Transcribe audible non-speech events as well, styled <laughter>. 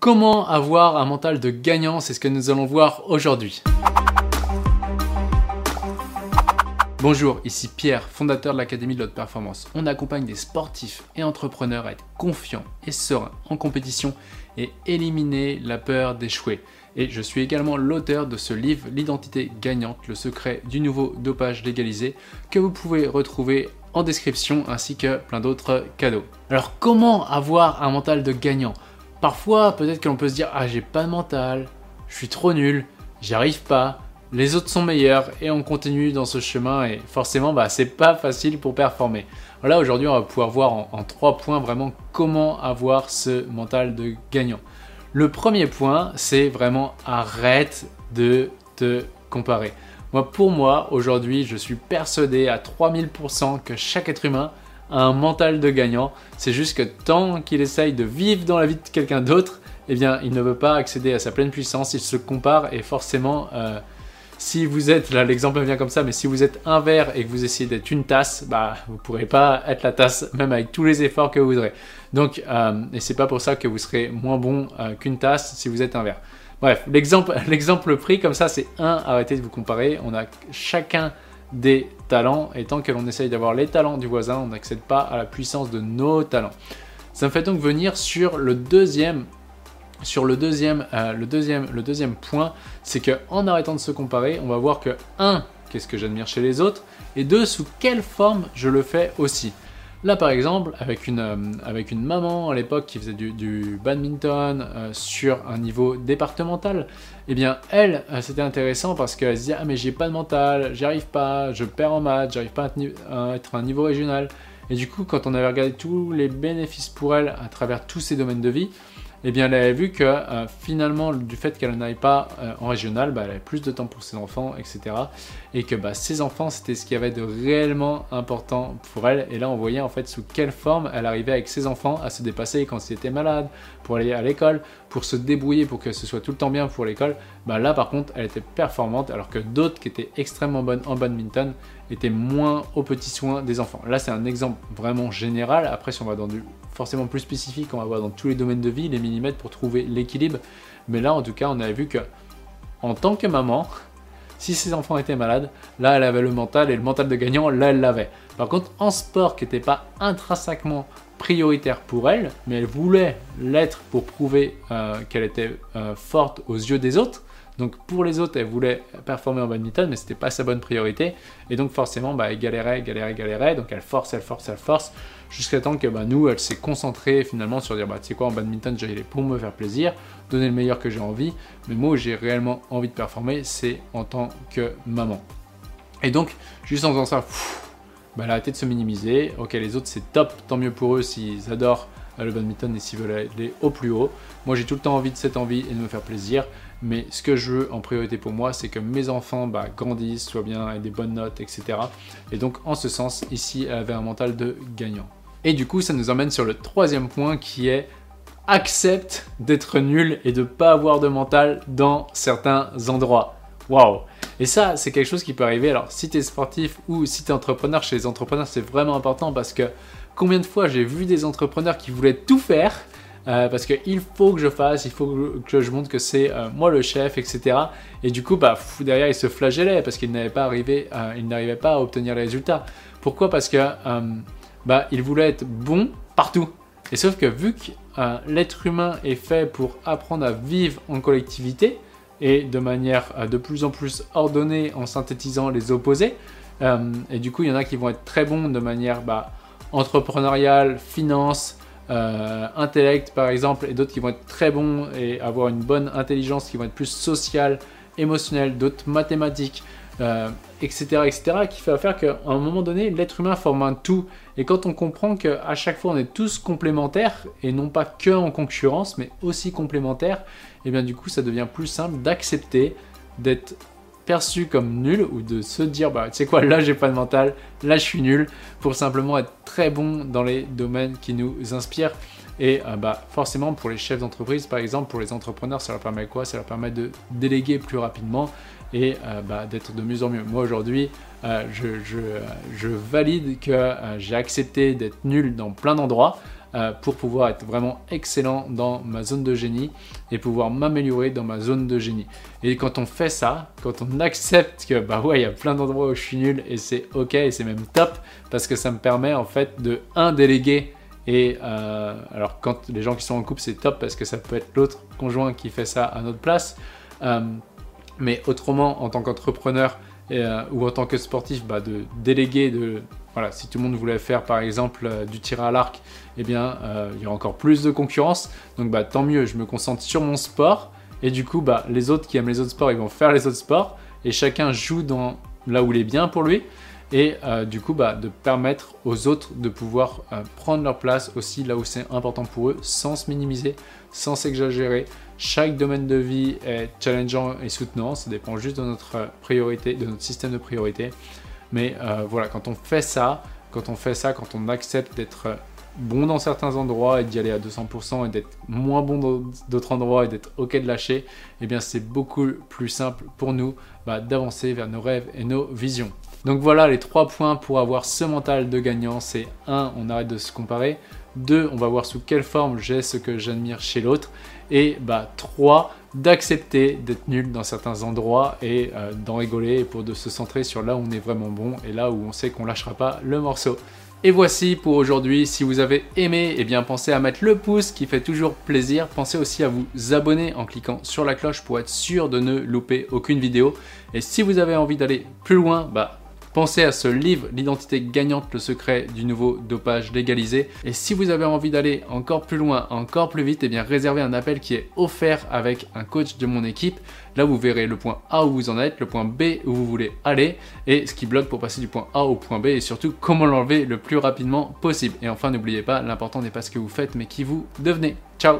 Comment avoir un mental de gagnant C'est ce que nous allons voir aujourd'hui. Bonjour, ici Pierre, fondateur de l'Académie de l'Haute Performance. On accompagne des sportifs et entrepreneurs à être confiants et sereins en compétition et éliminer la peur d'échouer. Et je suis également l'auteur de ce livre L'identité gagnante, le secret du nouveau dopage légalisé, que vous pouvez retrouver en description ainsi que plein d'autres cadeaux. Alors comment avoir un mental de gagnant? Parfois, peut-être que l'on peut se dire Ah, j'ai pas de mental, je suis trop nul, j'y arrive pas, les autres sont meilleurs et on continue dans ce chemin et forcément, bah, c'est pas facile pour performer. Voilà, aujourd'hui, on va pouvoir voir en, en trois points vraiment comment avoir ce mental de gagnant. Le premier point, c'est vraiment arrête de te comparer. Moi, pour moi, aujourd'hui, je suis persuadé à 3000% que chaque être humain un mental de gagnant. C'est juste que tant qu'il essaye de vivre dans la vie de quelqu'un d'autre, eh bien, il ne veut pas accéder à sa pleine puissance, il se compare et forcément, euh, si vous êtes, là l'exemple vient comme ça, mais si vous êtes un verre et que vous essayez d'être une tasse, bah, vous ne pourrez pas être la tasse, <laughs> même avec tous les efforts que vous voudrez. Donc, euh, et c'est pas pour ça que vous serez moins bon euh, qu'une tasse si vous êtes un verre. Bref, l'exemple, <laughs> l'exemple pris comme ça, c'est un, arrêtez de vous comparer. On a chacun des talents et tant que l'on essaye d'avoir les talents du voisin, on n'accède pas à la puissance de nos talents. Ça me fait donc venir sur le deuxième sur le deuxième, euh, le deuxième, le deuxième point, c'est que en arrêtant de se comparer, on va voir que 1. Qu'est-ce que j'admire chez les autres Et 2. Sous quelle forme je le fais aussi. Là, par exemple, avec une, euh, avec une maman à l'époque qui faisait du, badminton euh, sur un niveau départemental, eh bien, elle, euh, c'était intéressant parce qu'elle se disait Ah, mais j'ai pas de mental, j'y arrive pas, je perds en maths, j'arrive pas à être un niveau régional. Et du coup, quand on avait regardé tous les bénéfices pour elle à travers tous ces domaines de vie, eh bien, elle avait vu que euh, finalement, du fait qu'elle n'aille pas euh, en régional, bah, elle avait plus de temps pour ses enfants, etc. Et que bah, ses enfants, c'était ce qui avait de réellement important pour elle. Et là, on voyait en fait sous quelle forme elle arrivait avec ses enfants à se dépasser quand ils étaient malades, pour aller à l'école, pour se débrouiller pour que ce soit tout le temps bien pour l'école. Bah, là, par contre, elle était performante, alors que d'autres qui étaient extrêmement bonnes en badminton étaient moins aux petits soins des enfants. Là, c'est un exemple vraiment général. Après, si on va dans du forcément plus spécifique, on va voir dans tous les domaines de vie, les millimètres pour trouver l'équilibre. Mais là, en tout cas, on avait vu que en tant que maman, <laughs> si ses enfants étaient malades, là, elle avait le mental et le mental de gagnant, là, elle l'avait. Par contre, en sport qui n'était pas intrinsèquement prioritaire pour elle, mais elle voulait l'être pour prouver euh, qu'elle était euh, forte aux yeux des autres, donc pour les autres, elle voulait performer en badminton, mais c'était pas sa bonne priorité. Et donc forcément, bah, elle galérait, galérait, galérait. Donc elle force, elle force, elle force, jusqu'à temps que bah, nous, elle s'est concentrée finalement sur dire, bah, tu sais quoi, en badminton, j'y allais pour me faire plaisir, donner le meilleur que j'ai envie. Mais moi, j'ai réellement envie de performer, c'est en tant que maman. Et donc, juste en faisant ça, bah, elle a arrêté de se minimiser. Ok, les autres, c'est top, tant mieux pour eux s'ils adorent le badminton et s'ils veulent aller au plus haut. Moi, j'ai tout le temps envie de cette envie et de me faire plaisir. Mais ce que je veux en priorité pour moi, c'est que mes enfants bah, grandissent, soient bien, aient des bonnes notes, etc. Et donc, en ce sens, ici, elle avait un mental de gagnant. Et du coup, ça nous emmène sur le troisième point qui est accepte d'être nul et de pas avoir de mental dans certains endroits. Waouh Et ça, c'est quelque chose qui peut arriver. Alors, si tu es sportif ou si tu es entrepreneur, chez les entrepreneurs, c'est vraiment important parce que combien de fois j'ai vu des entrepreneurs qui voulaient tout faire euh, parce qu'il faut que je fasse, il faut que je montre que c'est euh, moi le chef, etc. Et du coup, bah, derrière, il se flagellait parce qu'il n'avait pas arrivé, euh, il n'arrivait pas à obtenir les résultats. Pourquoi? Parce que bah, il voulait être bon partout. Et sauf que vu que l'être humain est fait pour apprendre à vivre en collectivité et de manière de plus en plus ordonnée en synthétisant les opposés, et du coup, il y en a qui vont être très bons de manière bah, entrepreneuriale, finance, euh, intellect par exemple, et d'autres qui vont être très bons et avoir une bonne intelligence, qui vont être plus sociales, émotionnelles, d'autres mathématiques, euh, etc., qui fait faire qu'à un moment donné, l'être humain forme un tout. Et quand on comprend qu'à chaque fois on est tous complémentaires, et non pas que en concurrence, mais aussi complémentaires, et eh bien du coup ça devient plus simple d'accepter d'être perçu comme nul ou de se dire bah tu sais quoi là j'ai pas de mental là je suis nul pour simplement être très bon dans les domaines qui nous inspirent et euh, bah forcément pour les chefs d'entreprise par exemple pour les entrepreneurs ça leur permet quoi? Ça leur permet de déléguer plus rapidement et euh, bah, d'être de mieux en mieux moi aujourd'hui euh, je, valide que j'ai accepté d'être nul dans plein d'endroits euh, pour pouvoir être vraiment excellent dans ma zone de génie et pouvoir m'améliorer dans ma zone de génie. Et quand on fait ça, quand on accepte que bah ouais, il y a plein d'endroits où je suis nul et c'est ok et c'est même top parce que ça me permet en fait de un déléguer et euh, alors quand les gens qui sont en couple c'est top parce que ça peut être l'autre conjoint qui fait ça à notre place. Euh, mais autrement, en tant qu'entrepreneur ou en tant que sportif, bah, de déléguer, de voilà, si tout le monde voulait faire par exemple euh, du tir à l'arc, eh bien euh, il y a encore plus de concurrence. Donc bah, tant mieux, je me concentre sur mon sport. Et du coup, bah, les autres qui aiment les autres sports, ils vont faire les autres sports. Et chacun joue dans là où il est bien pour lui. Et euh, du coup, bah, de permettre aux autres de pouvoir prendre leur place aussi là où c'est important pour eux, sans se minimiser, sans s'exagérer. Chaque domaine de vie est challengeant et soutenant. Ça dépend juste de notre priorité, de notre système de priorité. Mais euh, voilà, quand on fait ça, quand on fait ça, quand on accepte d'être bon dans certains endroits et d'y aller à 200% et d'être moins bon dans d'autres endroits et d'être ok de lâcher, eh bien c'est beaucoup plus simple pour nous bah, d'avancer vers nos rêves et nos visions. Donc voilà les trois points pour avoir ce mental de gagnant. C'est 1. On arrête de se comparer. 2. On va voir sous quelle forme j'ai ce que j'admire chez l'autre. Et bah 3 d'accepter d'être nul dans certains endroits et euh, d'en rigoler pour de se centrer sur là où on est vraiment bon et là où on sait qu'on lâchera pas le morceau. Et voici pour aujourd'hui, si vous avez aimé, eh bien pensez à mettre le pouce qui fait toujours plaisir, pensez aussi à vous abonner en cliquant sur la cloche pour être sûr de ne louper aucune vidéo. Et si vous avez envie d'aller plus loin, bah Pensez à ce livre, L'identité gagnante, le secret du nouveau dopage légalisé. Et si vous avez envie d'aller encore plus loin, encore plus vite, eh bien réservez un appel qui est offert avec un coach de mon équipe. Là, vous verrez le point A où vous en êtes, le point B où vous voulez aller, et ce qui bloque pour passer du point A au point B, et surtout comment l'enlever le plus rapidement possible. Et enfin, n'oubliez pas, l'important n'est pas ce que vous faites, mais qui vous devenez. Ciao